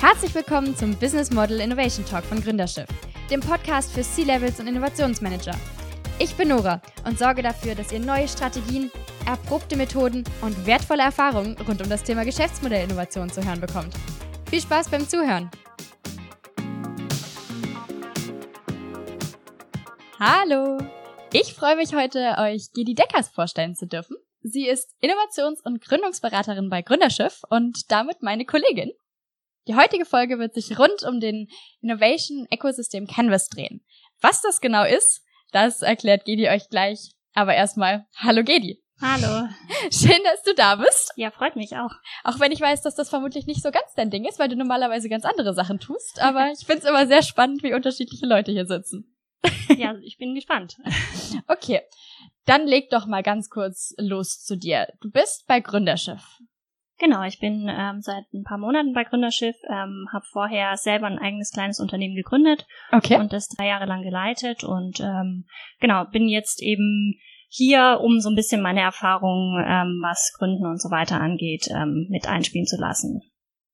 Herzlich willkommen zum Business Model Innovation Talk von Gründerschiff, dem Podcast für C-Levels und Innovationsmanager. Ich bin Nora und sorge dafür, dass ihr neue Strategien, erprobte Methoden und wertvolle Erfahrungen rund um das Thema Geschäftsmodellinnovation zu hören bekommt. Viel Spaß beim Zuhören! Hallo! Ich freue mich heute, euch Gedi Deckers vorstellen zu dürfen. Sie ist Innovations- und Gründungsberaterin bei Gründerschiff und damit meine Kollegin. Die heutige Folge wird sich rund um den Innovation Ecosystem Canvas drehen. Was das genau ist, das erklärt Gedi euch gleich. Aber erstmal, hallo Gedi. Hallo. Schön, dass du da bist. Ja, freut mich auch. Auch wenn ich weiß, dass das vermutlich nicht so ganz dein Ding ist, weil du normalerweise ganz andere Sachen tust. Aber ich finde es immer sehr spannend, wie unterschiedliche Leute hier sitzen. Ja, ich bin gespannt. Okay, dann leg doch mal ganz kurz los zu dir. Du bist bei Gründerschiff. Genau, ich bin ähm, seit ein paar Monaten bei Gründerschiff, ähm, habe vorher selber ein eigenes kleines Unternehmen gegründet Okay. und das drei Jahre lang geleitet und ähm, genau, bin jetzt eben hier, um so ein bisschen meine Erfahrungen, ähm, was Gründen und so weiter angeht, ähm, mit einspielen zu lassen.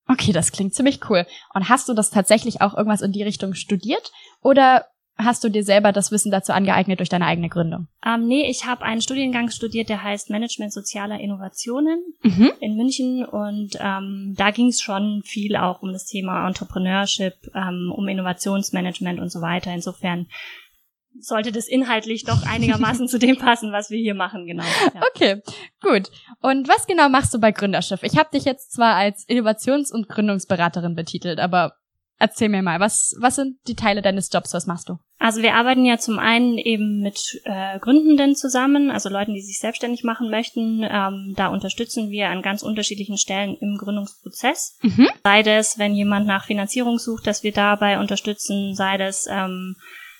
Okay, das klingt ziemlich cool. Und hast du das tatsächlich auch irgendwas in die Richtung studiert oder hast du dir selber das Wissen dazu angeeignet durch deine eigene Gründung? Ähm, nee, ich habe einen Studiengang studiert, der heißt Management sozialer Innovationen. Mhm. in München und ähm, da ging es schon viel auch um das Thema Entrepreneurship, ähm, um Innovationsmanagement und so weiter. Insofern sollte das inhaltlich doch einigermaßen zu dem passen, was wir hier machen, genau. Ja. Okay, gut. Und was genau machst du bei Gründerschiff? Ich habe dich jetzt zwar als Innovations- und Gründungsberaterin betitelt, aber erzähl mir mal, was, was sind die Teile deines Jobs? Was machst du? Also wir arbeiten ja zum einen eben mit äh, Gründenden zusammen, also Leuten, die sich selbstständig machen möchten. Ähm, da unterstützen wir an ganz unterschiedlichen Stellen im Gründungsprozess. Mhm. Sei das, wenn jemand nach Finanzierung sucht, dass wir dabei unterstützen, sei das ähm,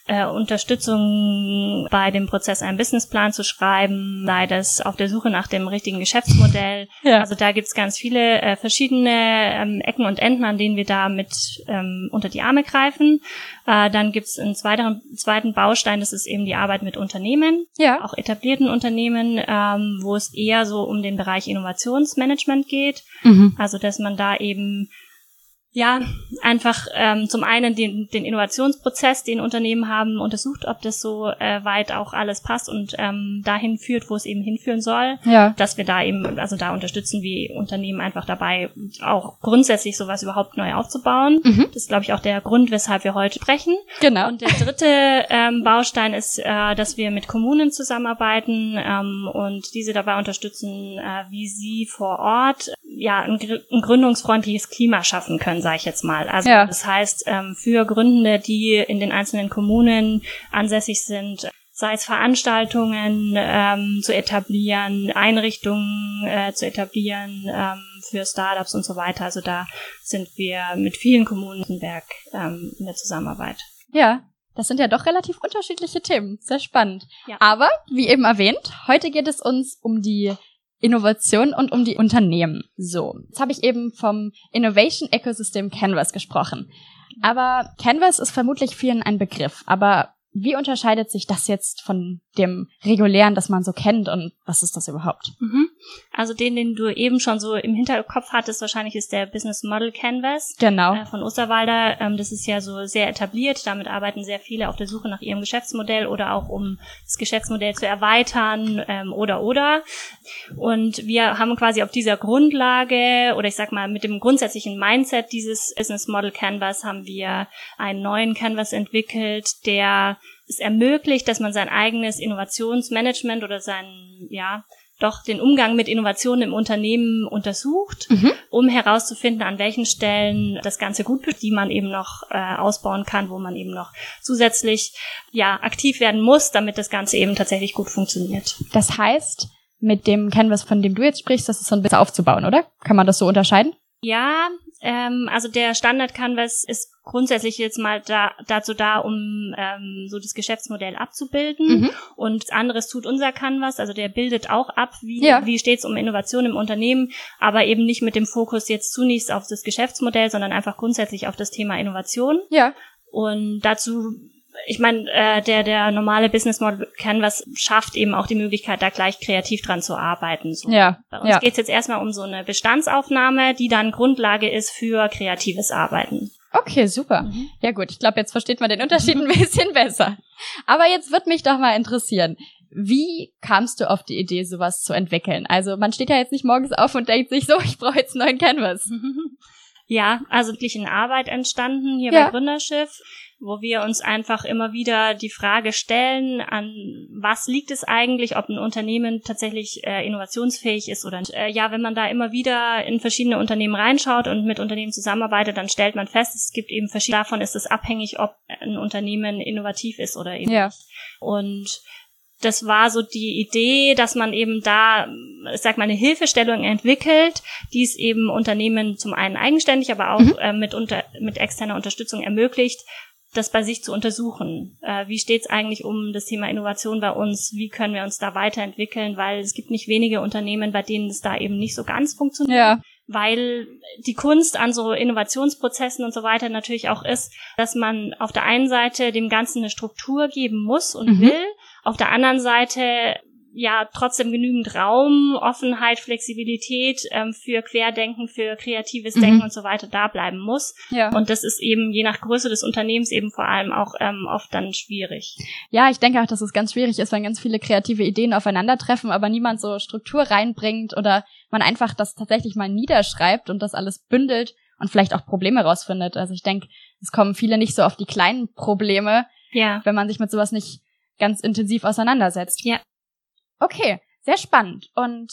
äh, Unterstützung bei dem Prozess, einen Businessplan zu schreiben, sei das auf der Suche nach dem richtigen Geschäftsmodell. Ja. Also da gibt's ganz viele äh, verschiedene ähm, Ecken und Enden, an denen wir da mit ähm, unter die Arme greifen. Äh, dann gibt's einen zweiten, zweiten Baustein, das ist eben die Arbeit mit Unternehmen ja. auch etablierten Unternehmen, ähm, wo es eher so um den Bereich Innovationsmanagement geht. Mhm. Also dass man da eben ja einfach ähm, zum einen den, den Innovationsprozess, den Unternehmen haben, untersucht, ob das so äh, weit auch alles passt und ähm, dahin führt, wo es eben hinführen soll. Ja. Dass wir da eben, also da unterstützen wir Unternehmen einfach dabei, auch grundsätzlich sowas überhaupt neu aufzubauen. Mhm. Das ist, glaube ich, auch der Grund, weshalb wir heute sprechen. Genau. Und der dritte ähm, Baustein ist, äh, dass wir mit Kommunen zusammenarbeiten ähm, und diese dabei unterstützen, äh, wie sie vor Ort ja ein, gr- ein gründungsfreundliches Klima schaffen können, sage ich jetzt mal. Also Ja. das heißt, ähm, für Gründende, die in den einzelnen Kommunen ansässig sind, sei es Veranstaltungen ähm, zu etablieren, Einrichtungen äh, zu etablieren ähm, für Startups und so weiter. Also da sind wir mit vielen Kommunen in Werk ähm, in der Zusammenarbeit. Ja. Das sind ja doch relativ unterschiedliche Themen. Sehr spannend. Ja. Aber, wie eben erwähnt, heute geht es uns um die Innovation und um die Unternehmen. So, jetzt habe ich eben vom Innovation Ecosystem Canvas gesprochen. Aber Canvas ist vermutlich vielen ein Begriff. Aber wie unterscheidet sich das jetzt von dem regulären, das man so kennt und was ist das überhaupt? Mhm. Also den, den du eben schon so im Hinterkopf hattest, wahrscheinlich ist der Business Model Canvas Genau. äh, von Osterwalder. Ähm, das ist ja so sehr etabliert. Damit arbeiten sehr viele auf der Suche nach ihrem Geschäftsmodell oder auch um das Geschäftsmodell zu erweitern ähm, oder oder. Und wir haben quasi auf dieser Grundlage oder ich sag mal mit dem grundsätzlichen Mindset dieses Business Model Canvas haben wir einen neuen Canvas entwickelt, der es ermöglicht, dass man sein eigenes Innovationsmanagement oder sein, ja, doch den Umgang mit Innovationen im Unternehmen untersucht, Mhm. um herauszufinden, an welchen Stellen das Ganze gut wird, die man eben noch äh, ausbauen kann, wo man eben noch zusätzlich ja aktiv werden muss, damit das Ganze eben tatsächlich gut funktioniert. Das heißt, mit dem Canvas, von dem du jetzt sprichst, das ist so ein bisschen aufzubauen, oder? Kann man das so unterscheiden? Ja, ähm, also der Standard Canvas ist grundsätzlich jetzt mal da, dazu da, um ähm, so das Geschäftsmodell abzubilden. Mhm. Und anderes tut unser Canvas, also der bildet auch ab, wie, Ja. wie steht es um Innovation im Unternehmen, aber eben nicht mit dem Fokus jetzt zunächst auf das Geschäftsmodell, sondern einfach grundsätzlich auf das Thema Innovation. Ja. Und dazu ich meine, äh, der, der normale Business Model Canvas schafft eben auch die Möglichkeit, da gleich kreativ dran zu arbeiten. So. Ja. Bei uns ja. geht's jetzt erstmal um so eine Bestandsaufnahme, die dann Grundlage ist für kreatives Arbeiten. Okay, super. Mhm. Ja gut, ich glaube, jetzt versteht man den Unterschied ein bisschen besser. Aber jetzt wird mich doch mal interessieren, wie kamst du auf die Idee, sowas zu entwickeln? Also man steht ja jetzt nicht morgens auf und denkt sich so, ich brauche jetzt einen neuen Canvas. Ja, also wirklich in Arbeit entstanden hier Ja. bei Gründerschiff, wo wir uns einfach immer wieder die Frage stellen, an was liegt es eigentlich, ob ein Unternehmen tatsächlich äh, innovationsfähig ist oder nicht. Äh, ja, wenn man da immer wieder in verschiedene Unternehmen reinschaut und mit Unternehmen zusammenarbeitet, dann stellt man fest, es gibt eben verschiedene, davon ist es abhängig, ob ein Unternehmen innovativ ist oder eben Ja. nicht. Und das war so die Idee, dass man eben da, ich sag mal, eine Hilfestellung entwickelt, die es eben Unternehmen zum einen eigenständig, aber auch äh, mit, unter, mit externer Unterstützung ermöglicht, das bei sich zu untersuchen. Äh, wie steht es eigentlich um das Thema Innovation bei uns? Wie können wir uns da weiterentwickeln? Weil es gibt nicht wenige Unternehmen, bei denen es da eben nicht so ganz funktioniert Ja. weil die Kunst an so Innovationsprozessen und so weiter natürlich auch ist, dass man auf der einen Seite dem Ganzen eine Struktur geben muss und Mhm. will, auf der anderen Seite ja trotzdem genügend Raum, Offenheit, Flexibilität ähm, für Querdenken, für kreatives Mhm. Denken und so weiter da bleiben muss. Ja. Und das ist eben je nach Größe des Unternehmens eben vor allem auch ähm, oft dann schwierig. Ja, ich denke auch, dass es ganz schwierig ist, wenn ganz viele kreative Ideen aufeinandertreffen, aber niemand so Struktur reinbringt oder man einfach das tatsächlich mal niederschreibt und das alles bündelt und vielleicht auch Probleme rausfindet. Also ich denke, es kommen viele nicht so auf die kleinen Probleme, Ja. wenn man sich mit sowas nicht ganz intensiv auseinandersetzt. Ja. Okay, sehr spannend. Und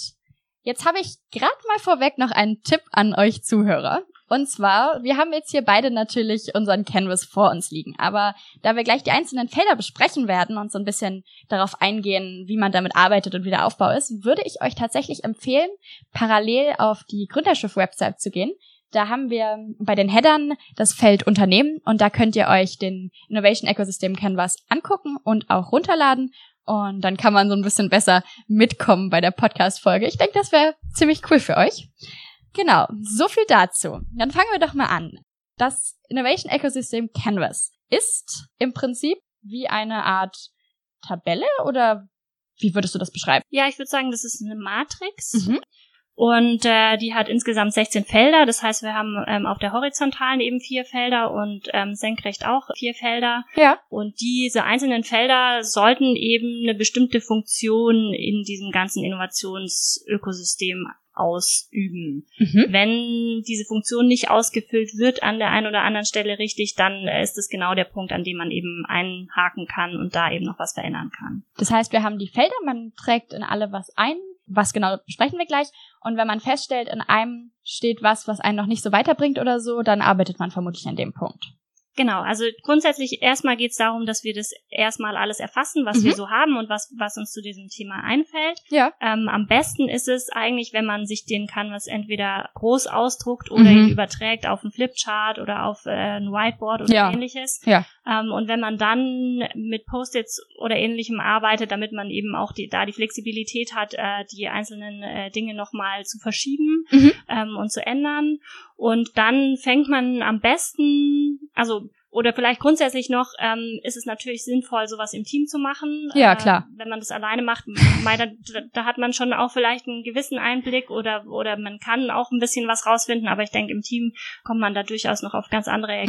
jetzt habe ich gerade mal vorweg noch einen Tipp an euch Zuhörer. Und zwar, wir haben jetzt hier beide natürlich unseren Canvas vor uns liegen. Aber da wir gleich die einzelnen Felder besprechen werden und so ein bisschen darauf eingehen, wie man damit arbeitet und wie der Aufbau ist, würde ich euch tatsächlich empfehlen, parallel auf die Gründerschiff-Website zu gehen. Da haben wir bei den Headern das Feld Unternehmen und da könnt ihr euch den Innovation Ecosystem Canvas angucken und auch runterladen. Und dann kann man so ein bisschen besser mitkommen bei der Podcast-Folge. Ich denke, das wäre ziemlich cool für euch. Genau, so viel dazu. Dann fangen wir doch mal an. Das Innovation Ecosystem Canvas ist im Prinzip wie eine Art Tabelle oder wie würdest du das beschreiben? Ja, ich würde sagen, das ist eine Matrix. Mhm. Und äh, die hat insgesamt 16 Felder. Das heißt, wir haben ähm, auf der horizontalen eben vier Felder und ähm, senkrecht auch vier Felder. Ja. Und diese einzelnen Felder sollten eben eine bestimmte Funktion in diesem ganzen Innovationsökosystem ausüben. Mhm. Wenn diese Funktion nicht ausgefüllt wird an der einen oder anderen Stelle richtig, dann äh, ist es genau der Punkt, an dem man eben einhaken kann und da eben noch was verändern kann. Das heißt, wir haben die Felder, man trägt in alle was ein. Was genau besprechen wir gleich. Und wenn man feststellt, in einem steht was, was einen noch nicht so weiterbringt oder so, dann arbeitet man vermutlich an dem Punkt. Genau, also grundsätzlich erstmal geht es darum, dass wir das erstmal alles erfassen, was Mhm. wir so haben und was, was uns zu diesem Thema einfällt. Ja. Ähm, am besten ist es eigentlich, wenn man sich den Canvas entweder groß ausdruckt oder Mhm. ihn überträgt auf einen Flipchart oder auf äh, ein Whiteboard oder Ja. ähnliches. Ja. Ähm, und wenn man dann mit Post-its oder ähnlichem arbeitet, damit man eben auch die, da die Flexibilität hat, äh, die einzelnen äh, Dinge nochmal zu verschieben Mhm. ähm, und zu ändern. Und dann fängt man am besten, also oder vielleicht grundsätzlich noch, ähm, ist es natürlich sinnvoll, sowas im Team zu machen. Ja, Äh, klar. wenn man das alleine macht, da, da hat man schon auch vielleicht einen gewissen Einblick oder, oder man kann auch ein bisschen was rausfinden, aber ich denke, im Team kommt man da durchaus noch auf ganz andere Mhm.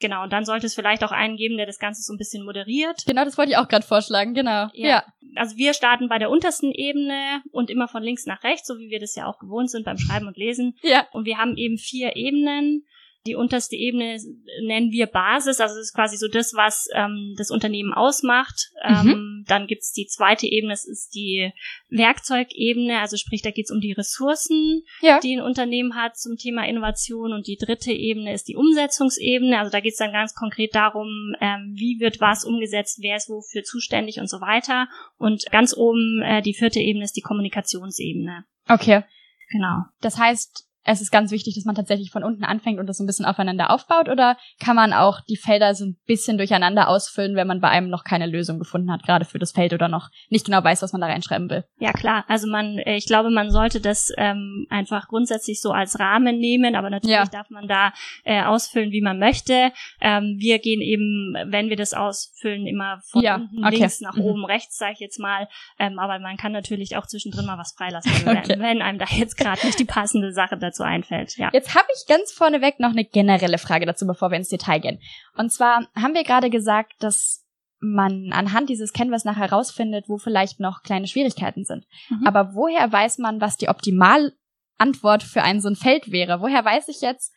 Genau, und dann sollte es vielleicht auch einen geben, der das Ganze so ein bisschen moderiert. Genau, das wollte ich auch gerade vorschlagen, genau. Ja. Ja. Also wir starten bei der untersten Ebene und immer von links nach rechts, so wie wir das ja auch gewohnt sind beim Schreiben und Lesen. Ja. Und wir haben eben vier Ebenen. Die unterste Ebene nennen wir Basis, also das ist quasi so das, was ähm, das Unternehmen ausmacht. Ähm, dann gibt's die zweite Ebene, das ist die Werkzeugebene, also sprich, da geht's um die Ressourcen, Ja. die ein Unternehmen hat zum Thema Innovation. Und die dritte Ebene ist die Umsetzungsebene, also da geht's dann ganz konkret darum, ähm, wie wird was umgesetzt, wer ist wofür zuständig und so weiter. Und ganz oben äh, die vierte Ebene ist die Kommunikationsebene. Okay. Genau. Das heißt, es ist ganz wichtig, dass man tatsächlich von unten anfängt und das so ein bisschen aufeinander aufbaut? Oder kann man auch die Felder so ein bisschen durcheinander ausfüllen, wenn man bei einem noch keine Lösung gefunden hat, gerade für das Feld oder noch nicht genau weiß, was man da reinschreiben will? Ja, klar. Also man, äh, ich glaube, man sollte das ähm, einfach grundsätzlich so als Rahmen nehmen, aber natürlich ja. darf man da äh, ausfüllen, wie man möchte. Ähm, wir gehen eben, wenn wir das ausfüllen, immer von ja, unten okay. links nach mhm. oben rechts, sage ich jetzt mal. Ähm, aber man kann natürlich auch zwischendrin mal was freilassen, okay. wenn einem da jetzt gerade nicht die passende Sache dazu dazu einfällt. Ja. Jetzt habe ich ganz vorneweg noch eine generelle Frage dazu, bevor wir ins Detail gehen. Und zwar haben wir gerade gesagt, dass man anhand dieses Canvas nachher herausfindet, wo vielleicht noch kleine Schwierigkeiten sind. Mhm. Aber woher weiß man, was die Optimalantwort für ein so ein Feld wäre? Woher weiß ich jetzt,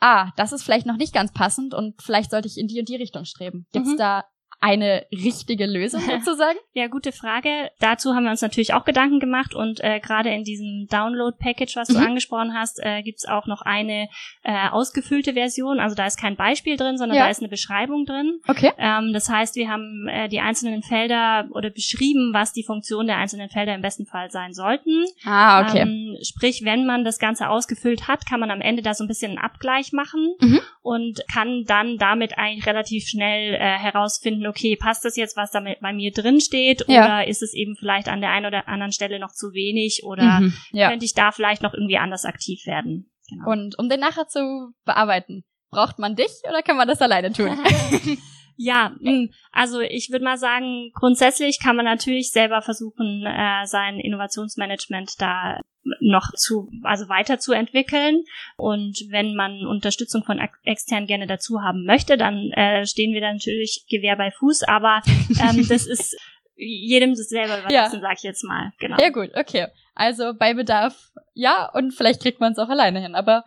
ah, das ist vielleicht noch nicht ganz passend und vielleicht sollte ich in die und die Richtung streben? Gibt's mhm. da eine richtige Lösung sozusagen? ja, gute Frage. Dazu haben wir uns natürlich auch Gedanken gemacht und äh, gerade in diesem Download-Package, was du mhm. angesprochen hast, äh, gibt es auch noch eine äh, ausgefüllte Version. Also da ist kein Beispiel drin, sondern ja. da ist eine Beschreibung drin. Okay. Ähm, das heißt, wir haben äh, die einzelnen Felder oder beschrieben, was die Funktion der einzelnen Felder im besten Fall sein sollten. Ah, okay. Ähm, sprich, wenn man das Ganze ausgefüllt hat, kann man am Ende da so ein bisschen einen Abgleich machen mhm. und kann dann damit eigentlich relativ schnell äh, herausfinden, okay, passt das jetzt, was da bei mir drin steht, ja. oder ist es eben vielleicht an der einen oder anderen Stelle noch zu wenig oder mhm, ja. könnte ich da vielleicht noch irgendwie anders aktiv werden? Genau. Und um den nachher zu bearbeiten, braucht man dich oder kann man das alleine tun? Ja, hm, also ich würde mal sagen, grundsätzlich kann man natürlich selber versuchen, äh, sein Innovationsmanagement da noch zu, also weiterzuentwickeln. Und wenn man Unterstützung von extern gerne dazu haben möchte, dann äh, stehen wir da natürlich Gewehr bei Fuß. Aber ähm, das ist jedem das selber überlassen, ja. sag ich jetzt mal. Genau. Ja gut, okay. Also bei Bedarf ja und vielleicht kriegt man es auch alleine hin. Aber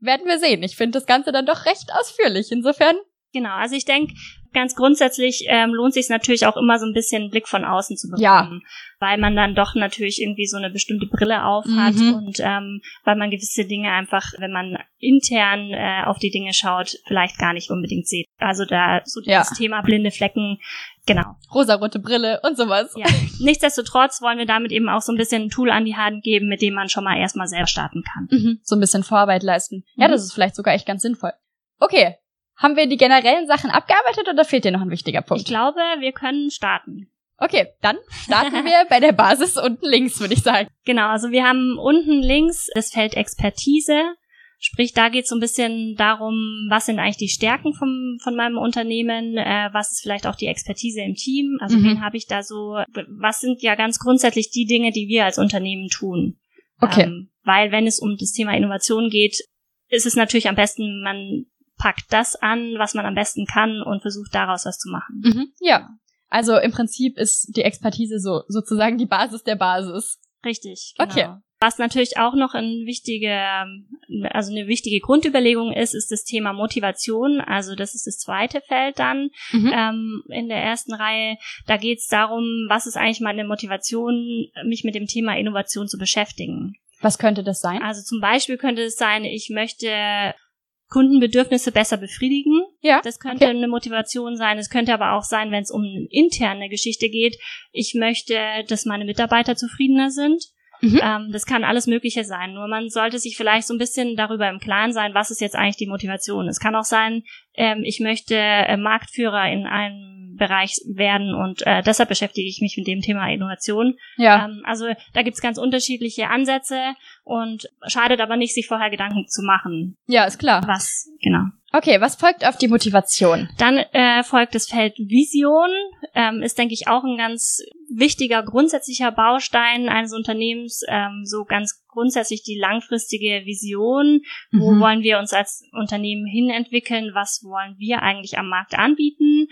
werden wir sehen. Ich finde das Ganze dann doch recht ausführlich. Insofern Genau, also ich denke, ganz grundsätzlich ähm, lohnt sich natürlich auch immer so ein bisschen einen Blick von außen zu bekommen, ja. weil man dann doch natürlich irgendwie so eine bestimmte Brille aufhat mhm. und ähm, weil man gewisse Dinge einfach, wenn man intern äh, auf die Dinge schaut, vielleicht gar nicht unbedingt sieht. Also da so ja. das Thema blinde Flecken, genau. Rosarote Brille und sowas. Ja. Nichtsdestotrotz wollen wir damit eben auch so ein bisschen ein Tool an die Hand geben, mit dem man schon mal erstmal selber starten kann. Mhm. So ein bisschen Vorarbeit leisten. Mhm. Ja, das ist vielleicht sogar echt ganz sinnvoll. Okay, haben wir die generellen Sachen abgearbeitet oder fehlt dir noch ein wichtiger Punkt? Ich glaube, wir können starten. Okay, dann starten wir bei der Basis unten links, würde ich sagen. Genau, also wir haben unten links das Feld Expertise. Sprich, da geht es so ein bisschen darum, was sind eigentlich die Stärken vom, von meinem Unternehmen, äh, was ist vielleicht auch die Expertise im Team, also mhm. wen habe ich da so, was sind ja ganz grundsätzlich die Dinge, die wir als Unternehmen tun. Okay. Ähm, weil wenn es um das Thema Innovation geht, ist es natürlich am besten, man packt das an, was man am besten kann und versucht daraus was zu machen. Mhm, ja. Also im Prinzip ist die Expertise so sozusagen die Basis der Basis. Richtig. Genau. Okay. Was natürlich auch noch ein wichtige, also eine wichtige Grundüberlegung ist, ist das Thema Motivation. Also das ist das zweite Feld dann mhm. ähm, in der ersten Reihe. Da geht es darum, was ist eigentlich meine Motivation, mich mit dem Thema Innovation zu beschäftigen. Was könnte das sein? Also zum Beispiel könnte es sein, ich möchte Kundenbedürfnisse besser befriedigen. Ja. Das könnte okay. eine Motivation sein. Es könnte aber auch sein, wenn es um eine interne Geschichte geht. Ich möchte, dass meine Mitarbeiter zufriedener sind. Mhm. Ähm, das kann alles Mögliche sein. Nur man sollte sich vielleicht so ein bisschen darüber im Klaren sein, was ist jetzt eigentlich die Motivation. Es kann auch sein, ähm, ich möchte äh, Marktführer in einem Bereich werden und äh, deshalb beschäftige ich mich mit dem Thema Innovation. Ja. Ähm, also da gibt's ganz unterschiedliche Ansätze und schadet aber nicht, sich vorher Gedanken zu machen. Ja, ist klar. Was, genau. Okay, was folgt auf die Motivation? Dann äh, folgt das Feld Vision. Ähm, ist, denke ich, auch ein ganz wichtiger grundsätzlicher Baustein eines Unternehmens. Ähm, so ganz grundsätzlich die langfristige Vision. Wo mhm. wollen wir uns als Unternehmen hinentwickeln? Was wollen wir eigentlich am Markt anbieten?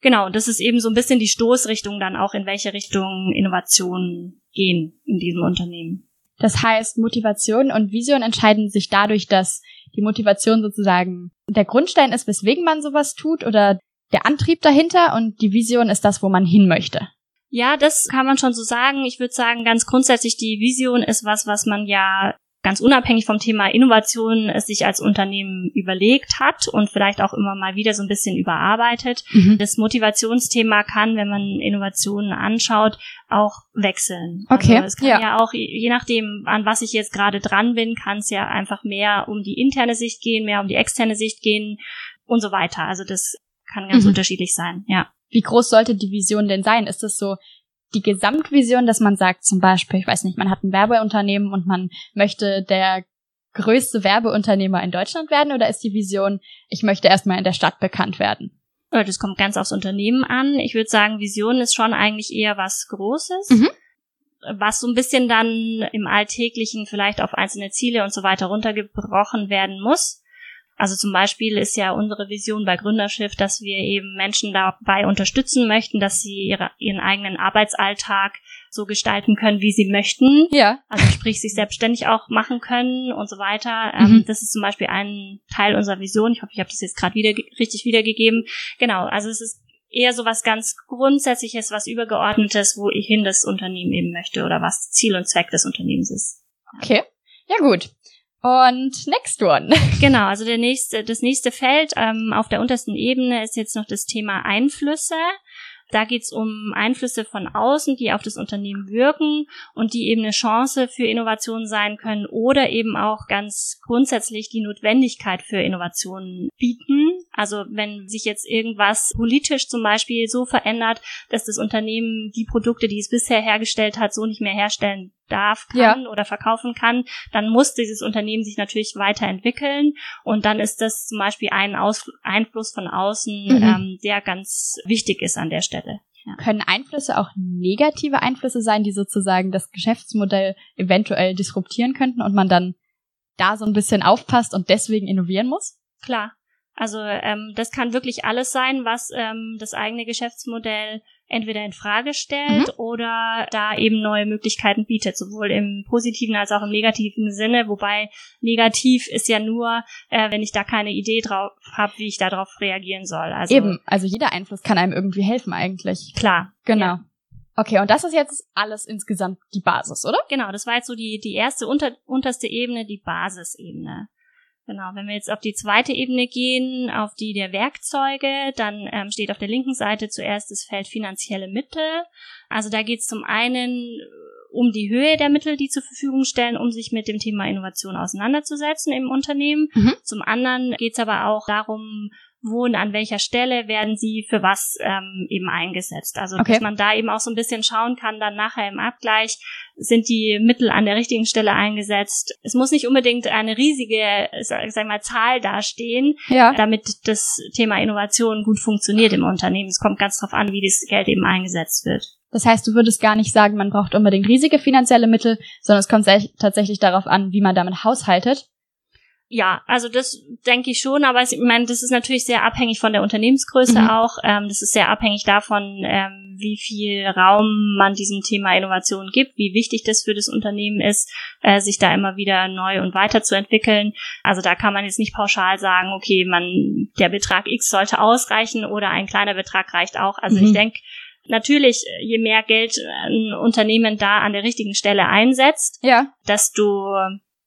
Genau, das ist eben so ein bisschen die Stoßrichtung dann auch, in welche Richtung Innovationen gehen in diesem Unternehmen. Das heißt, Motivation und Vision entscheiden sich dadurch, dass die Motivation sozusagen der Grundstein ist, weswegen man sowas tut oder der Antrieb dahinter und die Vision ist das, wo man hin möchte. Ja, das kann man schon so sagen. Ich würde sagen, ganz grundsätzlich die Vision ist was, was man ja ganz unabhängig vom Thema Innovation es sich als Unternehmen überlegt hat und vielleicht auch immer mal wieder so ein bisschen überarbeitet. Mhm. Das Motivationsthema kann, wenn man Innovationen anschaut, auch wechseln. Okay. Also es kann ja. ja auch, je nachdem, an was ich jetzt gerade dran bin, kann es ja einfach mehr um die interne Sicht gehen, mehr um die externe Sicht gehen und so weiter. Also das kann ganz mhm. unterschiedlich sein, ja. Wie groß sollte die Vision denn sein? Ist es so die Gesamtvision, dass man sagt, zum Beispiel, ich weiß nicht, man hat ein Werbeunternehmen und man möchte der größte Werbeunternehmer in Deutschland werden oder ist die Vision, ich möchte erstmal in der Stadt bekannt werden? Das kommt ganz aufs Unternehmen an. Ich würde sagen, Vision ist schon eigentlich eher was Großes. Mhm. Was so ein bisschen dann im Alltäglichen vielleicht auf einzelne Ziele und so weiter runtergebrochen werden muss. Also zum Beispiel ist ja unsere Vision bei Gründerschiff, dass wir eben Menschen dabei unterstützen möchten, dass sie ihre, ihren eigenen Arbeitsalltag so gestalten können, wie sie möchten. Ja. Also sprich, sich selbstständig auch machen können und so weiter. Ähm, mhm. das ist zum Beispiel ein Teil unserer Vision. Ich hoffe, ich habe das jetzt gerade wieder richtig wiedergegeben. Genau, also es ist eher so was ganz Grundsätzliches, was Übergeordnetes, wo ich hin das Unternehmen eben möchte oder was Ziel und Zweck des Unternehmens ist. Okay. Ja gut. Und next one. Genau, also der nächste, das nächste Feld ähm, auf der untersten Ebene ist jetzt noch das Thema Einflüsse. Da geht es um Einflüsse von außen, die auf das Unternehmen wirken und die eben eine Chance für Innovation sein können oder eben auch ganz grundsätzlich die Notwendigkeit für Innovationen bieten. Also wenn sich jetzt irgendwas politisch zum Beispiel so verändert, dass das Unternehmen die Produkte, die es bisher hergestellt hat, so nicht mehr herstellen darf, kann ja. oder verkaufen kann, dann muss dieses Unternehmen sich natürlich weiterentwickeln und dann ist das zum Beispiel ein Aus Einfluss von außen, mhm. ähm, der ganz wichtig ist an der Stelle. Ja. Können Einflüsse auch negative Einflüsse sein, die sozusagen das Geschäftsmodell eventuell disruptieren könnten und man dann da so ein bisschen aufpasst und deswegen innovieren muss? Klar. Also ähm, das kann wirklich alles sein, was ähm, das eigene Geschäftsmodell entweder in Frage stellt mhm. oder da eben neue Möglichkeiten bietet, sowohl im positiven als auch im negativen Sinne. Wobei negativ ist ja nur, äh, wenn ich da keine Idee drauf habe, wie ich darauf reagieren soll. Also eben, also jeder Einfluss kann einem irgendwie helfen eigentlich. Klar, genau. Ja. Okay, und das ist jetzt alles insgesamt die Basis, oder? Genau, das war jetzt so die, die erste unter, unterste Ebene, die Basisebene. Genau, wenn wir jetzt auf die zweite Ebene gehen, auf die der Werkzeuge, dann ähm, steht auf der linken Seite zuerst das Feld finanzielle Mittel. Also da geht es zum einen äh, um die Höhe der Mittel, die zur Verfügung stellen, um sich mit dem Thema Innovation auseinanderzusetzen im Unternehmen. Mhm. Zum anderen geht es aber auch darum, wo und an welcher Stelle werden sie für was ähm, eben eingesetzt. Also okay. dass man da eben auch so ein bisschen schauen kann, dann nachher im Abgleich, sind die Mittel an der richtigen Stelle eingesetzt. Es muss nicht unbedingt eine riesige, sag, sag mal, Zahl dastehen, ja. damit das Thema Innovation gut funktioniert im Unternehmen. Es kommt ganz drauf an, wie das Geld eben eingesetzt wird. Das heißt, du würdest gar nicht sagen, man braucht unbedingt riesige finanzielle Mittel, sondern es kommt tatsächlich darauf an, wie man damit haushaltet ja, also das denke ich schon, aber ich meine, das ist natürlich sehr abhängig von der Unternehmensgröße mhm. auch. Ähm, das ist sehr abhängig davon, ähm, wie viel Raum man diesem Thema Innovation gibt, wie wichtig das für das Unternehmen ist, äh, sich da immer wieder neu und weiter zu entwickeln. Also da kann man jetzt nicht pauschal sagen, okay, man der Betrag X sollte ausreichen oder ein kleiner Betrag reicht auch. Also mhm. ich denke, natürlich, je mehr Geld ein Unternehmen da an der richtigen Stelle einsetzt, ja. desto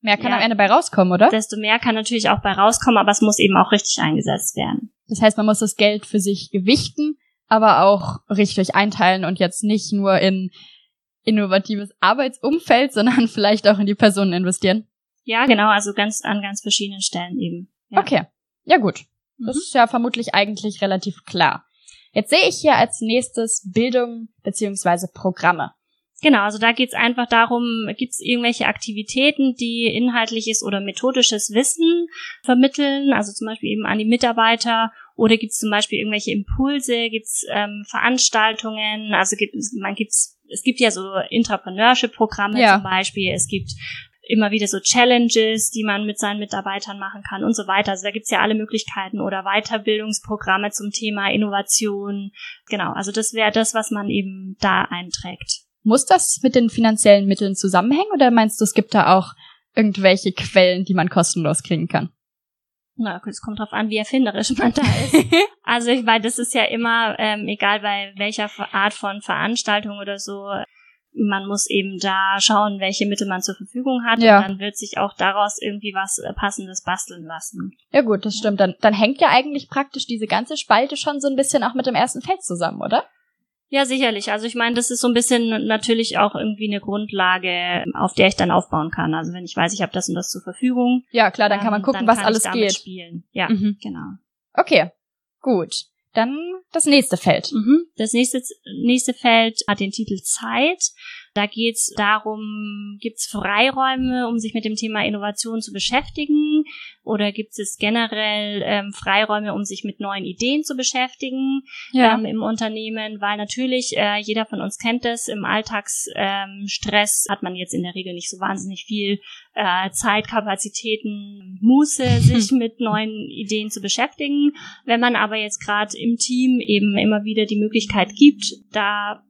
Mehr kann ja. am Ende bei rauskommen, oder? Desto mehr kann natürlich auch bei rauskommen, aber es muss eben auch richtig eingesetzt werden. Das heißt, man muss das Geld für sich gewichten, aber auch richtig einteilen und jetzt nicht nur in innovatives Arbeitsumfeld, sondern vielleicht auch in die Personen investieren. Ja, genau, also ganz an ganz verschiedenen Stellen eben. Ja. Okay. Ja gut. Das mhm. ist ja vermutlich eigentlich relativ klar. Jetzt sehe ich hier als nächstes Bildung beziehungsweise Programme. Genau, also da geht es einfach darum, gibt es irgendwelche Aktivitäten, die inhaltliches oder methodisches Wissen vermitteln, also zum Beispiel eben an die Mitarbeiter, oder gibt es zum Beispiel irgendwelche Impulse, gibt es ähm, Veranstaltungen, also gibt man gibt's, es gibt ja so Entrepreneurship-Programme ja. zum Beispiel, es gibt immer wieder so Challenges, die man mit seinen Mitarbeitern machen kann und so weiter. Also da gibt's ja alle Möglichkeiten oder Weiterbildungsprogramme zum Thema Innovation. Genau, also das wäre das, was man eben da einträgt. Muss das mit den finanziellen Mitteln zusammenhängen oder meinst du, es gibt da auch irgendwelche Quellen, die man kostenlos kriegen kann? Na, es kommt drauf an, wie erfinderisch man da ist. also ich weil das ist ja immer, ähm, egal bei welcher Art von Veranstaltung oder so, man muss eben da schauen, welche Mittel man zur Verfügung hat Ja. und dann wird sich auch daraus irgendwie was äh, Passendes basteln lassen. Ja gut, das stimmt. Dann, dann hängt ja eigentlich praktisch diese ganze Spalte schon so ein bisschen auch mit dem ersten Feld zusammen, oder? Ja, sicherlich. Also ich meine, das ist so ein bisschen natürlich auch irgendwie eine Grundlage, auf der ich dann aufbauen kann. Also wenn ich weiß, ich habe das und das zur Verfügung, Ja, klar, dann kann man ähm, gucken, dann was kann alles ich damit geht. Spielen. Ja, Mhm. genau. Okay, gut. Dann das nächste Feld. Mhm. Das nächste, nächste Feld hat den Titel Zeit. Da geht es darum, gibt es Freiräume, um sich mit dem Thema Innovation zu beschäftigen? Oder gibt es generell ähm, Freiräume, um sich mit neuen Ideen zu beschäftigen ähm, im Unternehmen? Weil natürlich, äh, jeder von uns kennt das, im Alltagsstress ähm, hat man jetzt in der Regel nicht so wahnsinnig viel äh, Zeit, Kapazitäten, Muße, sich mit neuen Ideen zu beschäftigen. Wenn man aber jetzt gerade im Team eben immer wieder die Möglichkeit gibt, da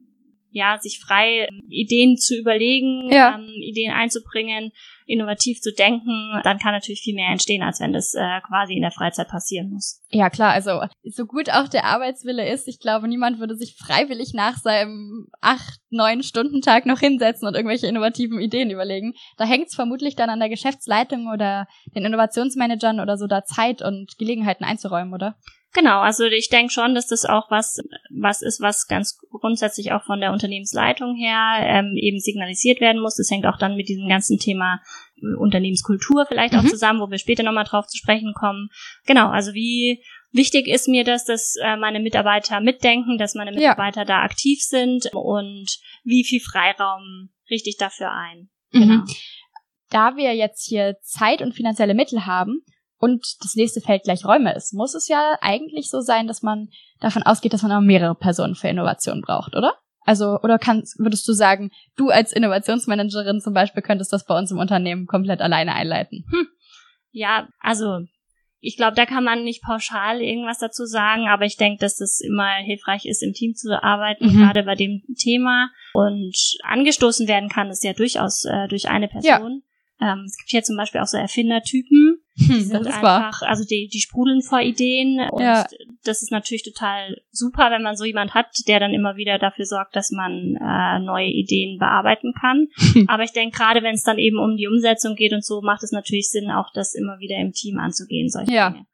ja sich frei ähm, Ideen zu überlegen, Ja. ähm, Ideen einzubringen, innovativ zu denken, dann kann natürlich viel mehr entstehen, als wenn das äh, quasi in der Freizeit passieren muss. Ja, klar, also so gut auch der Arbeitswille ist, ich glaube, niemand würde sich freiwillig nach seinem acht, neun Stunden Tag noch hinsetzen und irgendwelche innovativen Ideen überlegen. Da hängt es vermutlich dann an der Geschäftsleitung oder den Innovationsmanagern oder so, da Zeit und Gelegenheiten einzuräumen, oder? Genau, also ich denke schon, dass das auch was, was ist, was ganz grundsätzlich auch von der Unternehmensleitung her ähm, eben signalisiert werden muss. Das hängt auch dann mit diesem ganzen Thema äh, Unternehmenskultur vielleicht auch Mhm. zusammen, wo wir später nochmal drauf zu sprechen kommen. Genau, also wie wichtig ist mir das, dass äh, meine Mitarbeiter mitdenken, dass meine Ja. Mitarbeiter da aktiv sind und wie viel Freiraum richte ich dafür ein. Genau. Mhm. Da wir jetzt hier Zeit und finanzielle Mittel haben und das nächste Feld gleich Räume ist, muss es ja eigentlich so sein, dass man davon ausgeht, dass man auch mehrere Personen für Innovation braucht, oder? Also, oder kannst, würdest du sagen, du als Innovationsmanagerin zum Beispiel könntest das bei uns im Unternehmen komplett alleine einleiten? Ja, also ich glaube, da kann man nicht pauschal irgendwas dazu sagen, aber ich denke, dass das immer hilfreich ist, im Team zu arbeiten, Mhm. gerade bei dem Thema. Und angestoßen werden kann es ja durchaus äh, durch eine Person. Ähm, es gibt hier zum Beispiel auch so Erfindertypen, die Hm, sind ist wahr. einfach, also die, die sprudeln vor Ideen und Ja. das ist natürlich total super, wenn man so jemand hat, der dann immer wieder dafür sorgt, dass man äh, neue Ideen bearbeiten kann. Aber ich denke, gerade wenn es dann eben um die Umsetzung geht und so, macht es natürlich Sinn, auch das immer wieder im Team anzugehen, solche Ja. Dinge.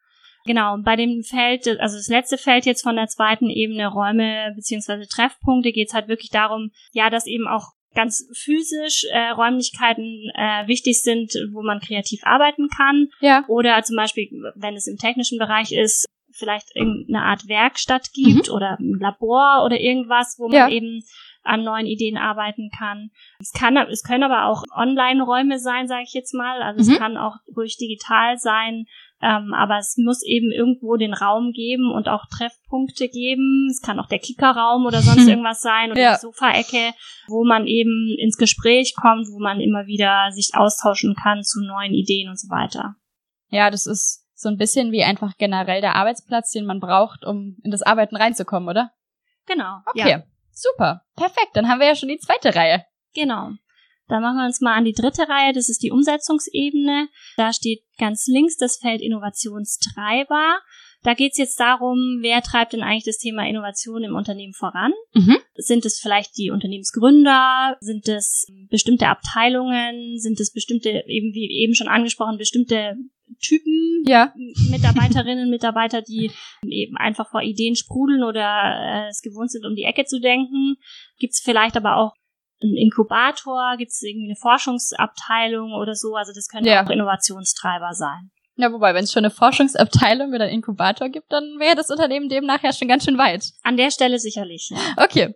Genau, bei dem Feld, also das letzte Feld jetzt von der zweiten Ebene, Räume beziehungsweise Treffpunkte, geht es halt wirklich darum, ja, dass eben auch ganz physisch äh, Räumlichkeiten äh, wichtig sind, wo man kreativ arbeiten kann. Ja. Oder zum Beispiel, wenn es im technischen Bereich ist, vielleicht irgendeine Art Werkstatt gibt oder ein Labor oder irgendwas, wo man Ja. eben an neuen Ideen arbeiten kann. Es kann, es können aber auch Online-Räume sein, sage ich jetzt mal. Also Mhm. es kann auch ruhig digital sein. Ähm, aber es muss eben irgendwo den Raum geben und auch Treffpunkte geben. Es kann auch der Kickerraum oder sonst irgendwas sein oder Ja. die Sofaecke, wo man eben ins Gespräch kommt, wo man immer wieder sich austauschen kann zu neuen Ideen und so weiter. Ja, das ist so ein bisschen wie einfach generell der Arbeitsplatz, den man braucht, um in das Arbeiten reinzukommen, oder? Genau. Okay, Ja, super. Perfekt, dann haben wir ja schon die zweite Reihe. genau. Dann machen wir uns mal an die dritte Reihe, das ist die Umsetzungsebene. Da steht ganz links das Feld Innovationstreiber. Da geht es jetzt darum, wer treibt denn eigentlich das Thema Innovation im Unternehmen voran? Mhm. Sind es vielleicht die Unternehmensgründer? Sind es bestimmte Abteilungen? Sind es bestimmte, eben wie eben schon angesprochen, bestimmte Typen Ja. Mitarbeiterinnen, Mitarbeiter, die eben einfach vor Ideen sprudeln oder äh, es gewohnt sind, um die Ecke zu denken. Gibt es vielleicht aber auch einen Inkubator? Gibt es irgendwie eine Forschungsabteilung oder so? Also das können Ja. auch Innovationstreiber sein. Ja, wobei, wenn es schon eine Forschungsabteilung oder einen Inkubator gibt, dann wäre das Unternehmen demnach ja schon ganz schön weit. An der Stelle sicherlich. Ja. Okay,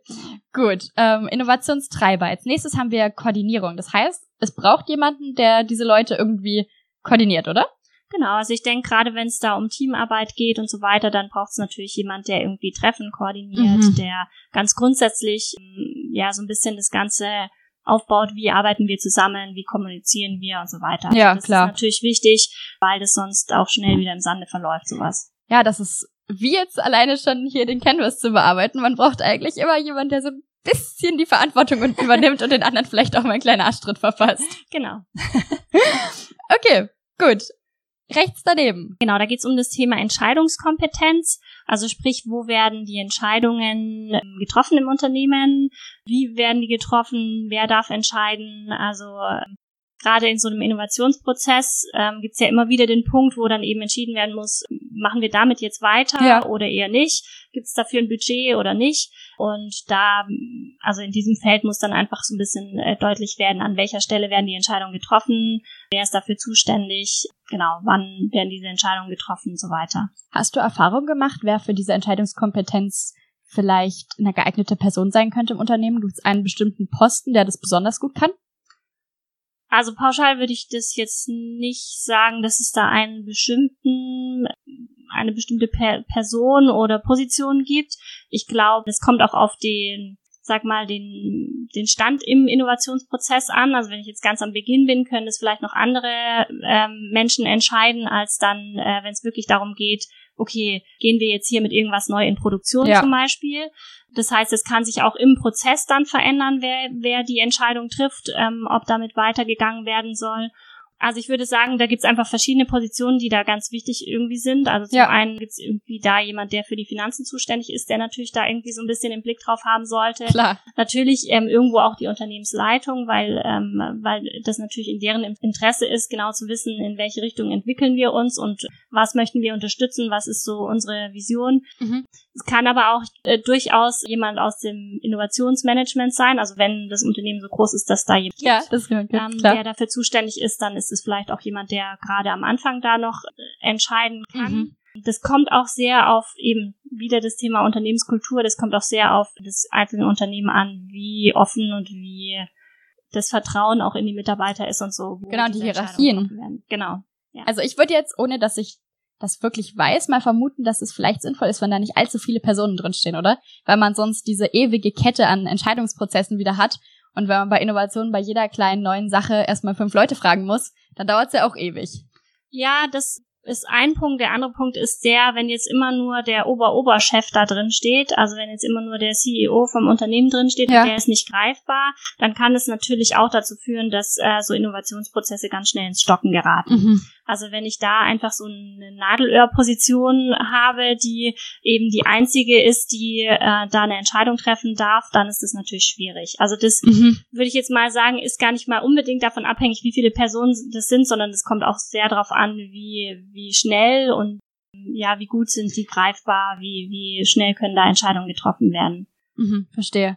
gut. Ähm, Innovationstreiber. Als nächstes haben wir Koordinierung. Das heißt, es braucht jemanden, der diese Leute irgendwie koordiniert, oder? Genau, also ich denke, gerade wenn es da um Teamarbeit geht und so weiter, dann braucht es natürlich jemand, der irgendwie Treffen koordiniert, Mhm. der ganz grundsätzlich ähm, ja so ein bisschen das Ganze aufbaut, wie arbeiten wir zusammen, wie kommunizieren wir und so weiter. Also Ja, das klar. ist natürlich wichtig, weil das sonst auch schnell wieder im Sande verläuft, sowas. Ja, das ist wie jetzt alleine schon hier den Canvas zu bearbeiten. Man braucht eigentlich immer jemanden, der so ein bisschen die Verantwortung übernimmt und den anderen vielleicht auch mal einen kleinen Arschtritt verpasst. Genau. Okay, gut. Rechts daneben. Genau, da geht es um das Thema Entscheidungskompetenz. Also sprich, wo werden die Entscheidungen ähm, getroffen im Unternehmen? Wie werden die getroffen? Wer darf entscheiden? Also ähm, gerade in so einem Innovationsprozess ähm, gibt es ja immer wieder den Punkt, wo dann eben entschieden werden muss, machen wir damit jetzt weiter ja. oder eher nicht? Gibt es dafür ein Budget oder nicht? Und da, also in diesem Feld muss dann einfach so ein bisschen äh, deutlich werden, an welcher Stelle werden die Entscheidungen getroffen, wer ist dafür zuständig, genau, wann werden diese Entscheidungen getroffen und so weiter. Hast du Erfahrung gemacht, wer für diese Entscheidungskompetenz vielleicht eine geeignete Person sein könnte im Unternehmen? Gibt es einen bestimmten Posten, der das besonders gut kann? Also pauschal würde ich das jetzt nicht sagen, dass es da einen bestimmten, eine bestimmte per Person oder Position gibt. Ich glaube, es kommt auch auf den, sag mal, den, den Stand im Innovationsprozess an. Also wenn ich jetzt ganz am Beginn bin, können es vielleicht noch andere ähm, Menschen entscheiden, als dann, äh, wenn es wirklich darum geht, okay, gehen wir jetzt hier mit irgendwas neu in Produktion ja. zum Beispiel. Das heißt, es kann sich auch im Prozess dann verändern, wer, wer die Entscheidung trifft, ähm, ob damit weitergegangen werden soll. Also ich würde sagen, da gibt's einfach verschiedene Positionen, die da ganz wichtig irgendwie sind. Also zum ja. einen gibt's irgendwie da jemand, der für die Finanzen zuständig ist, der natürlich da irgendwie so ein bisschen den Blick drauf haben sollte. Klar. Natürlich ähm, irgendwo auch die Unternehmensleitung, weil, ähm, weil das natürlich in deren Interesse ist, genau zu wissen, in welche Richtung entwickeln wir uns und was möchten wir unterstützen, was ist so unsere Vision. Mhm. Es kann aber auch äh, durchaus jemand aus dem Innovationsmanagement sein. Also wenn das Unternehmen so groß ist, dass da jemand ja, das ähm, der dafür zuständig ist, dann ist es vielleicht auch jemand, der gerade am Anfang da noch äh, entscheiden kann. Mhm. Das kommt auch sehr auf eben wieder das Thema Unternehmenskultur, das kommt auch sehr auf das einzelne Unternehmen an, wie offen und wie das Vertrauen auch in die Mitarbeiter ist und so. Genau, die Hierarchien. Genau. Ja. Also ich würde jetzt, ohne dass ich das wirklich weiß, mal vermuten, dass es vielleicht sinnvoll ist, wenn da nicht allzu viele Personen drinstehen, oder? Weil man sonst diese ewige Kette an Entscheidungsprozessen wieder hat und wenn man bei Innovationen bei jeder kleinen neuen Sache erstmal fünf Leute fragen muss, dann dauert es ja auch ewig. Ja, das ist ein Punkt. Der andere Punkt ist der, wenn jetzt immer nur der Ober-Oberchef da drin steht, also wenn jetzt immer nur der CEO vom Unternehmen drin steht ja. und der ist nicht greifbar, dann kann es natürlich auch dazu führen, dass äh, so Innovationsprozesse ganz schnell ins Stocken geraten. Mhm. Also wenn ich da einfach so eine Nadelöhrposition habe, die eben die einzige ist, die äh, da eine Entscheidung treffen darf, dann ist das natürlich schwierig. Also das mhm. würde ich jetzt mal sagen, ist gar nicht mal unbedingt davon abhängig, wie viele Personen das sind, sondern es kommt auch sehr darauf an, wie, wie schnell und ja, wie gut sind die greifbar, wie, wie schnell können da Entscheidungen getroffen werden. Mhm, verstehe.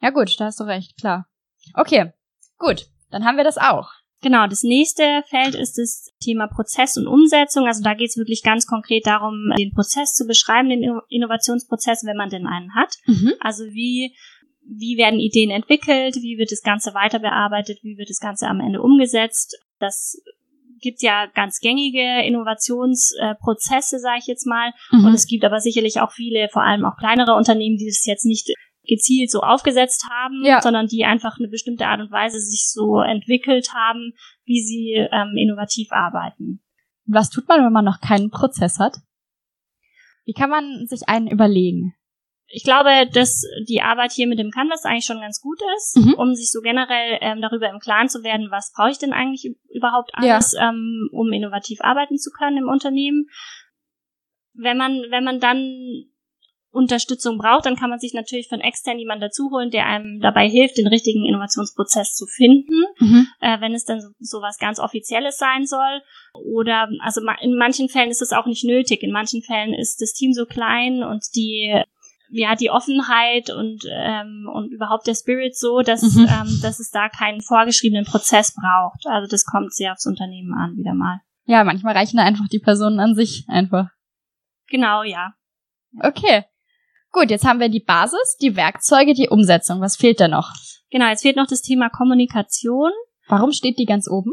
Ja gut, da hast du recht, klar. Okay, gut, dann haben wir das auch. Genau, das nächste Feld ist das Thema Prozess und Umsetzung. Also da geht es wirklich ganz konkret darum, den Prozess zu beschreiben, den Innovationsprozess, wenn man denn einen hat. Mhm. Also wie wie werden Ideen entwickelt, wie wird das Ganze weiter bearbeitet, wie wird das Ganze am Ende umgesetzt. Das gibt ja ganz gängige Innovationsprozesse, sage ich jetzt mal. Mhm. Und es gibt aber sicherlich auch viele, vor allem auch kleinere Unternehmen, die das jetzt nicht gezielt so aufgesetzt haben, ja. sondern die einfach eine bestimmte Art und Weise sich so entwickelt haben, wie sie ähm, innovativ arbeiten. Was tut man, wenn man noch keinen Prozess hat? Wie kann man sich einen überlegen? Ich glaube, dass die Arbeit hier mit dem Canvas eigentlich schon ganz gut ist, mhm. um sich so generell ähm, darüber im Klaren zu werden, was brauche ich denn eigentlich überhaupt alles, ja. ähm, um innovativ arbeiten zu können im Unternehmen. Wenn man, wenn man dann Unterstützung braucht, dann kann man sich natürlich von extern jemanden dazu holen, der einem dabei hilft, den richtigen Innovationsprozess zu finden, mhm. äh, wenn es dann so, so was ganz Offizielles sein soll. Oder also in manchen Fällen ist es auch nicht nötig. In manchen Fällen ist das Team so klein und die ja die Offenheit und ähm, und überhaupt der Spirit so, dass mhm. ähm, dass es da keinen vorgeschriebenen Prozess braucht. Also das kommt sehr aufs Unternehmen an wieder mal. Ja, manchmal reichen da einfach die Personen an sich einfach. Genau, ja. Okay. Gut, jetzt haben wir die Basis, die Werkzeuge, die Umsetzung. Was fehlt da noch? Genau, jetzt fehlt noch das Thema Kommunikation. Warum steht die ganz oben?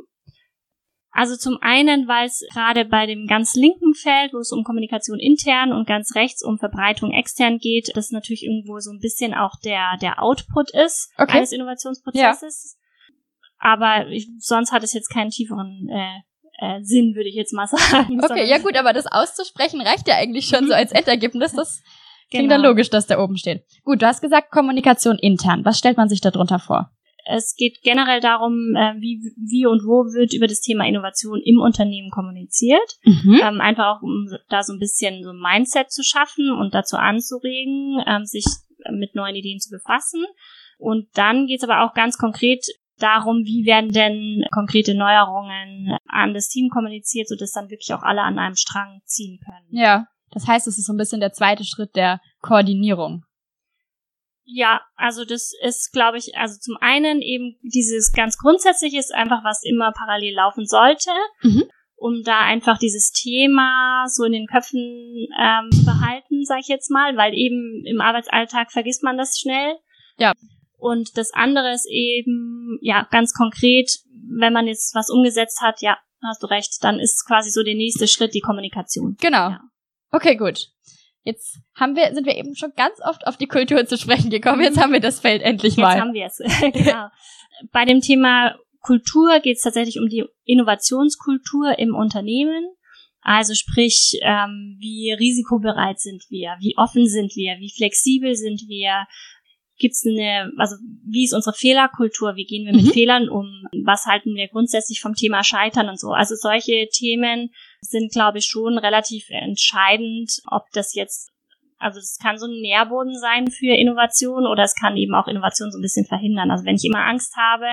Also zum einen, weil es gerade bei dem ganz linken Feld, wo es um Kommunikation intern und ganz rechts um Verbreitung extern geht, das natürlich irgendwo so ein bisschen auch der, der Output ist okay. eines Innovationsprozesses. Ja. Aber ich, sonst hat es jetzt keinen tieferen äh, äh, Sinn, würde ich jetzt mal sagen. Okay, ja gut, aber das auszusprechen reicht ja eigentlich schon so als Endergebnis. Das Klingt genau. dann logisch, dass der oben steht. Gut, du hast gesagt Kommunikation intern. Was stellt man sich darunter vor? es geht generell darum, äh, wie, wie und wo wird über das Thema Innovation im Unternehmen kommuniziert. Mhm. Ähm, einfach auch, um da so ein bisschen so ein Mindset zu schaffen und dazu anzuregen, ähm, sich mit neuen Ideen zu befassen. Und dann geht es aber auch ganz konkret darum, wie werden denn konkrete Neuerungen an das Team kommuniziert, sodass dann wirklich auch alle an einem Strang ziehen können. Ja, das heißt, es ist so ein bisschen der zweite Schritt der Koordinierung. Ja, also das ist, glaube ich, also zum einen eben dieses ganz grundsätzliche ist einfach, was immer parallel laufen sollte, mhm. um da einfach dieses Thema so in den Köpfen ähm, zu behalten, sage ich jetzt mal, weil eben im Arbeitsalltag vergisst man das schnell. Ja. Und das andere ist eben, ja, ganz konkret, wenn man jetzt was umgesetzt hat, ja, hast du recht, dann ist quasi so der nächste Schritt die Kommunikation. Genau. Ja. Okay, gut. Jetzt haben wir, sind wir eben schon ganz oft auf die Kultur zu sprechen gekommen. Jetzt haben wir das Feld endlich mal. Jetzt haben wir es. genau. Bei dem Thema Kultur geht es tatsächlich um die Innovationskultur im Unternehmen. Also sprich, ähm, wie risikobereit sind wir, wie offen sind wir, wie flexibel sind wir, gibt es eine, also wie ist unsere Fehlerkultur, wie gehen wir mit mhm. Fehlern um, was halten wir grundsätzlich vom Thema Scheitern und so. Also solche Themen sind, glaube ich, schon relativ entscheidend, ob das jetzt also es kann so ein Nährboden sein für Innovation oder es kann eben auch Innovation so ein bisschen verhindern. Also wenn ich immer Angst habe,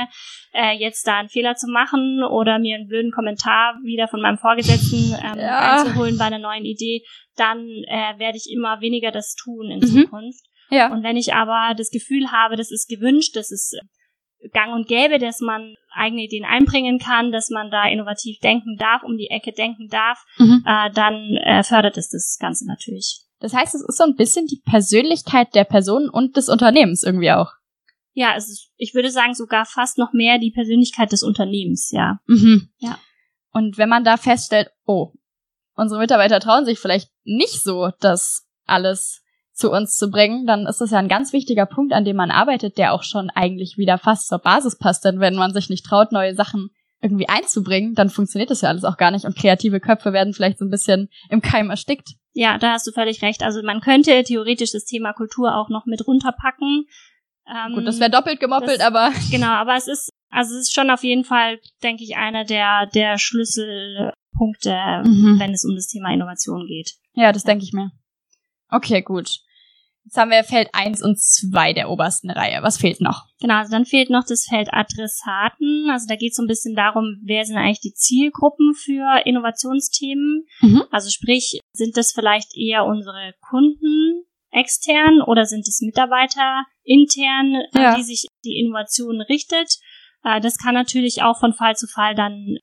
äh, jetzt da einen Fehler zu machen oder mir einen blöden Kommentar wieder von meinem Vorgesetzten ähm, ja. einzuholen bei einer neuen Idee, dann äh, werde ich immer weniger das tun in mhm. Zukunft. Ja. Und wenn ich aber das Gefühl habe, das ist gewünscht, das ist gang und gäbe, dass man eigene Ideen einbringen kann, dass man da innovativ denken darf, um die Ecke denken darf, mhm. äh, dann äh, fördert es das Ganze natürlich. Das heißt, es ist so ein bisschen die Persönlichkeit der Person und des Unternehmens irgendwie auch. Ja, es ist, ich würde sagen, sogar fast noch mehr die Persönlichkeit des Unternehmens, ja. Mhm. Ja. Und wenn man da feststellt, oh, unsere Mitarbeiter trauen sich vielleicht nicht so, das alles zu uns zu bringen, dann ist das ja ein ganz wichtiger Punkt, an dem man arbeitet, der auch schon eigentlich wieder fast zur Basis passt. Denn wenn man sich nicht traut, neue Sachen irgendwie einzubringen, dann funktioniert das ja alles auch gar nicht und kreative Köpfe werden vielleicht so ein bisschen im Keim erstickt. Ja, da hast du völlig recht. Also man könnte theoretisch das Thema Kultur auch noch mit runterpacken. Ähm, Gut, das wäre doppelt gemoppelt, das, aber. Genau, aber es ist, also es ist schon auf jeden Fall, denke ich, einer der, der Schlüsselpunkte, mhm. wenn es um das Thema Innovation geht. Ja, das ja. denke ich mir. Okay, gut. Jetzt haben wir Feld 1 und 2 der obersten Reihe. Was fehlt noch? Genau, also dann fehlt noch das Feld Adressaten. Also da geht es so ein bisschen darum, wer sind eigentlich die Zielgruppen für Innovationsthemen. Mhm. Also sprich, sind das vielleicht eher unsere Kunden extern oder sind es Mitarbeiter intern, ja. an die sich die Innovation richtet? Äh, das kann natürlich auch von Fall zu Fall dann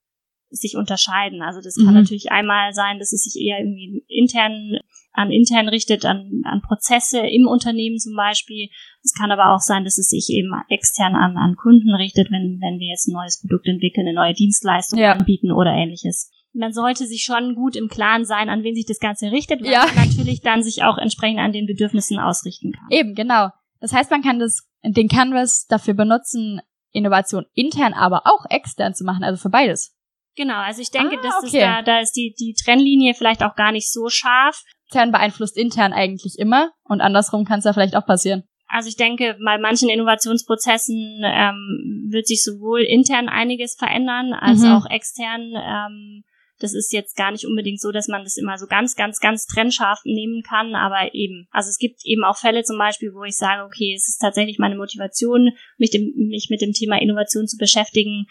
sich unterscheiden. Also das kann mhm. natürlich einmal sein, dass es sich eher irgendwie intern an intern richtet, an, an Prozesse im Unternehmen zum Beispiel. Es kann aber auch sein, dass es sich eben extern an, an Kunden richtet, wenn, wenn wir jetzt ein neues Produkt entwickeln, eine neue Dienstleistung ja. anbieten oder ähnliches. Man sollte sich schon gut im Klaren sein, an wen sich das Ganze richtet, weil ja. man natürlich dann sich auch entsprechend an den Bedürfnissen ausrichten kann. Eben, genau. Das heißt, man kann das, den Canvas dafür benutzen, Innovation intern, aber auch extern zu machen, also für beides. Genau, also ich denke, ah, dass okay. das da, da ist die, die Trennlinie vielleicht auch gar nicht so scharf. Extern beeinflusst intern eigentlich immer und andersrum kann es ja vielleicht auch passieren. Also ich denke, bei manchen Innovationsprozessen ähm, wird sich sowohl intern einiges verändern, als mhm. auch extern. Ähm, das ist jetzt gar nicht unbedingt so, dass man das immer so ganz, ganz, ganz trennscharf nehmen kann, aber eben. Also es gibt eben auch Fälle zum Beispiel, wo ich sage, okay, es ist tatsächlich meine Motivation, mich, dem, mich mit dem Thema Innovation zu beschäftigen,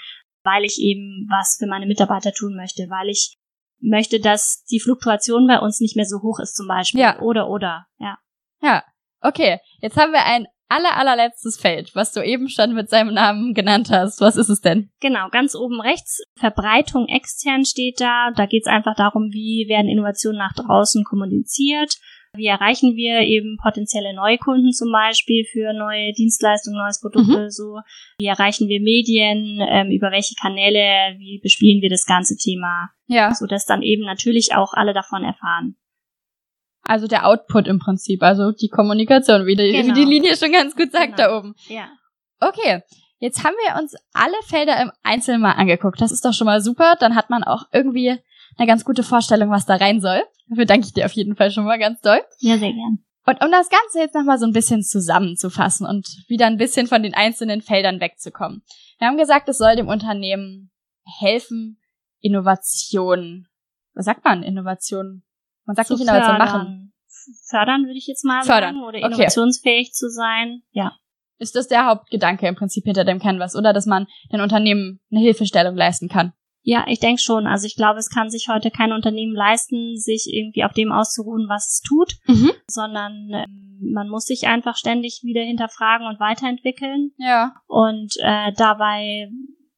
weil ich eben was für meine Mitarbeiter tun möchte, weil ich möchte, dass die Fluktuation bei uns nicht mehr so hoch ist zum Beispiel. Ja. Oder, oder, ja. Ja, okay. Jetzt haben wir ein aller, allerletztes Feld, was du eben schon mit seinem Namen genannt hast. Was ist es denn? Genau, ganz oben rechts. Verbreitung extern steht da. Da geht es einfach darum, wie werden Innovationen nach draußen kommuniziert. Wie erreichen wir eben potenzielle Neukunden zum Beispiel für neue Dienstleistungen, neues Produkte, mhm. so? Wie erreichen wir Medien? Ähm, über welche Kanäle? Wie bespielen wir das ganze Thema? Ja. So dass dann eben natürlich auch alle davon erfahren. Also der Output im Prinzip, also die Kommunikation, wie die, genau. wie die Linie schon ganz gut sagt genau. da oben. Ja. Okay, jetzt haben wir uns alle Felder im Einzelnen mal angeguckt. Das ist doch schon mal super. Dann hat man auch irgendwie eine ganz gute Vorstellung, was da rein soll. Dafür danke ich dir auf jeden Fall schon mal ganz doll. Ja, sehr gern. Und um das Ganze jetzt nochmal so ein bisschen zusammenzufassen und wieder ein bisschen von den einzelnen Feldern wegzukommen. Wir haben gesagt, es soll dem Unternehmen helfen, Innovation, was sagt man, Innovation? Man sagt Zu nicht Innovation fördern. machen. Fördern würde ich jetzt mal Fördern. sagen. Oder Okay. innovationsfähig zu sein. Ja. Ist das der Hauptgedanke im Prinzip hinter dem Canvas, oder dass man den Unternehmen eine Hilfestellung leisten kann? Ja, ich denke schon. Also ich glaube, es kann sich heute kein Unternehmen leisten, sich irgendwie auf dem auszuruhen, was es tut, Mhm. sondern ähm, man muss sich einfach ständig wieder hinterfragen und weiterentwickeln. Ja. Und äh, dabei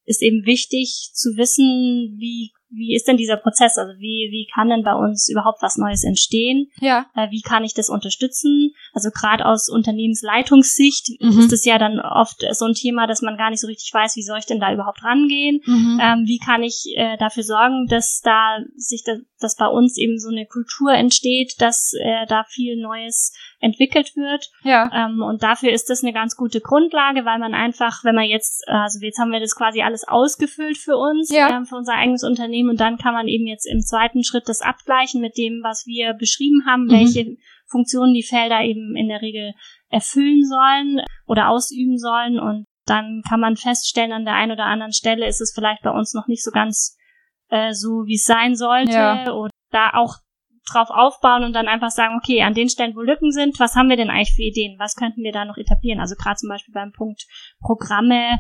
ist eben wichtig zu wissen, wie wie ist denn dieser Prozess? Also wie wie kann denn bei uns überhaupt was Neues entstehen? Ja. Äh, wie kann ich das unterstützen? Also gerade aus Unternehmensleitungssicht Mhm. ist es ja dann oft so ein Thema, dass man gar nicht so richtig weiß, wie soll ich denn da überhaupt rangehen? Mhm. Ähm, wie kann ich äh, dafür sorgen, dass da sich da, dass bei uns eben so eine Kultur entsteht, dass äh, da viel Neues entwickelt wird. ja. Ähm, und dafür ist das eine ganz gute Grundlage, weil man einfach, wenn man jetzt, also jetzt haben wir das quasi alles ausgefüllt für uns, Ja. ähm, für unser eigenes Unternehmen und dann kann man eben jetzt im zweiten Schritt das abgleichen mit dem, was wir beschrieben haben, Mhm. welche Funktionen die Felder eben in der Regel erfüllen sollen oder ausüben sollen und dann kann man feststellen, an der einen oder anderen Stelle ist es vielleicht bei uns noch nicht so ganz äh, so, wie es sein sollte Ja. oder da auch drauf aufbauen und dann einfach sagen, okay, an den Stellen, wo Lücken sind, was haben wir denn eigentlich für Ideen? Was könnten wir da noch etablieren? Also gerade zum Beispiel beim Punkt Programme,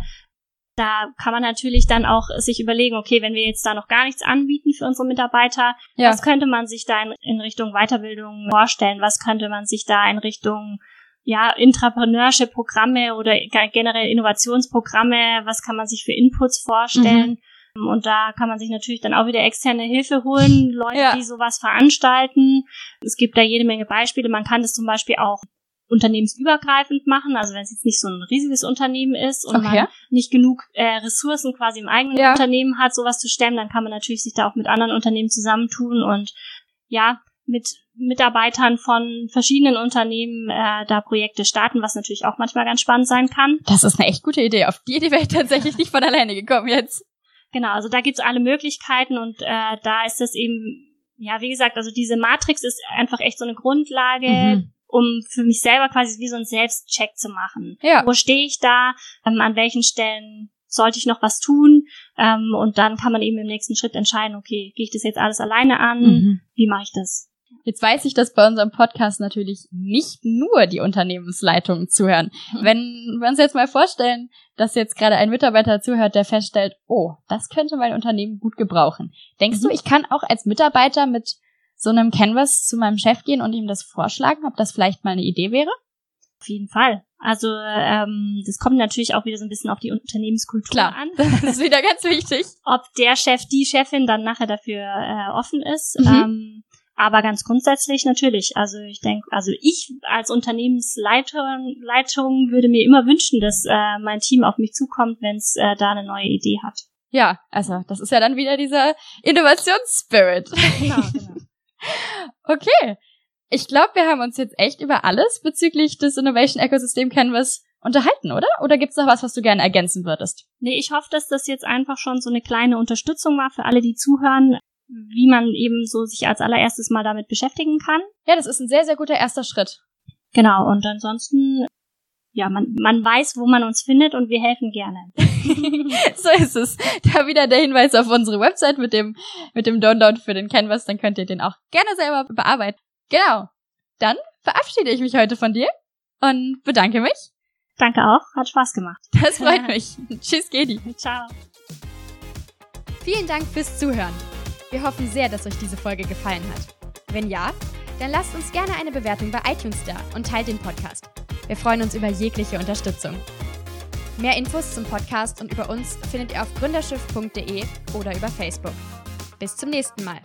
da kann man natürlich dann auch sich überlegen, okay, wenn wir jetzt da noch gar nichts anbieten für unsere Mitarbeiter, Ja. was könnte man sich da in, in Richtung Weiterbildung vorstellen? Was könnte man sich da in Richtung ja, Intrapreneurship-Programme oder ge- generell Innovationsprogramme, was kann man sich für Inputs vorstellen? Und da kann man sich natürlich dann auch wieder externe Hilfe holen, Leute, Ja. die sowas veranstalten. Es gibt da jede Menge Beispiele. Man kann das zum Beispiel auch unternehmensübergreifend machen, also wenn es jetzt nicht so ein riesiges Unternehmen ist und Okay. man nicht genug äh, Ressourcen quasi im eigenen Ja. Unternehmen hat, sowas zu stemmen, dann kann man natürlich sich da auch mit anderen Unternehmen zusammentun und ja, mit Mitarbeitern von verschiedenen Unternehmen äh, da Projekte starten, was natürlich auch manchmal ganz spannend sein kann. Das ist eine echt gute Idee. Auf die Idee wäre ich tatsächlich nicht von alleine gekommen jetzt. Genau, also da gibt's alle Möglichkeiten und äh, da ist es eben, ja, wie gesagt, also diese Matrix ist einfach echt so eine Grundlage, Mhm. Um für mich selber quasi wie so einen Selbstcheck zu machen. Ja. Wo stehe ich da? Ähm, an welchen Stellen sollte ich noch was tun? Ähm, und dann kann man eben im nächsten Schritt entscheiden, okay, gehe ich das jetzt alles alleine an? Mhm. Wie mache ich das? Jetzt weiß ich, dass bei unserem Podcast natürlich nicht nur die Unternehmensleitungen zuhören. Wenn wir uns jetzt mal vorstellen, dass jetzt gerade ein Mitarbeiter zuhört, der feststellt, oh, das könnte mein Unternehmen gut gebrauchen. Denkst Mhm. du, ich kann auch als Mitarbeiter mit so einem Canvas zu meinem Chef gehen und ihm das vorschlagen, ob das vielleicht mal eine Idee wäre? Auf jeden Fall. Also ähm, das kommt natürlich auch wieder so ein bisschen auf die Unternehmenskultur Klar. an. Das ist wieder ganz wichtig. ob der Chef, die Chefin dann nachher dafür äh, offen ist. Mhm. Ähm, aber ganz grundsätzlich natürlich. Also ich denke, also ich als Unternehmensleitung Leitung würde mir immer wünschen, dass äh, mein Team auf mich zukommt, wenn es äh, da eine neue Idee hat. Ja, also das ist ja dann wieder dieser Innovationsspirit. Genau, genau. Okay. Ich glaube, wir haben uns jetzt echt über alles bezüglich des Innovation Ecosystem Canvas unterhalten, oder? Oder gibt's noch was, was du gerne ergänzen würdest? Nee, ich hoffe, dass das jetzt einfach schon so eine kleine Unterstützung war für alle, die zuhören, wie man eben so sich als allererstes mal damit beschäftigen kann. Ja, das ist ein sehr, sehr guter erster Schritt. Genau, und ansonsten, ja, man, man weiß, wo man uns findet und wir helfen gerne. so ist es. Da wieder der Hinweis auf unsere Website mit dem, mit dem Download für den Canvas, dann könnt ihr den auch gerne selber bearbeiten. Genau. Dann verabschiede ich mich heute von dir und bedanke mich. Danke auch, hat Spaß gemacht. Das freut mich. Tschüss, Gedi. Ciao. Vielen Dank fürs Zuhören. Wir hoffen sehr, dass euch diese Folge gefallen hat. Wenn ja, dann lasst uns gerne eine Bewertung bei iTunes da und teilt den Podcast. Wir freuen uns über jegliche Unterstützung. Mehr Infos zum Podcast und über uns findet ihr auf gründerschiff.de oder über Facebook. Bis zum nächsten Mal.